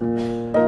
了。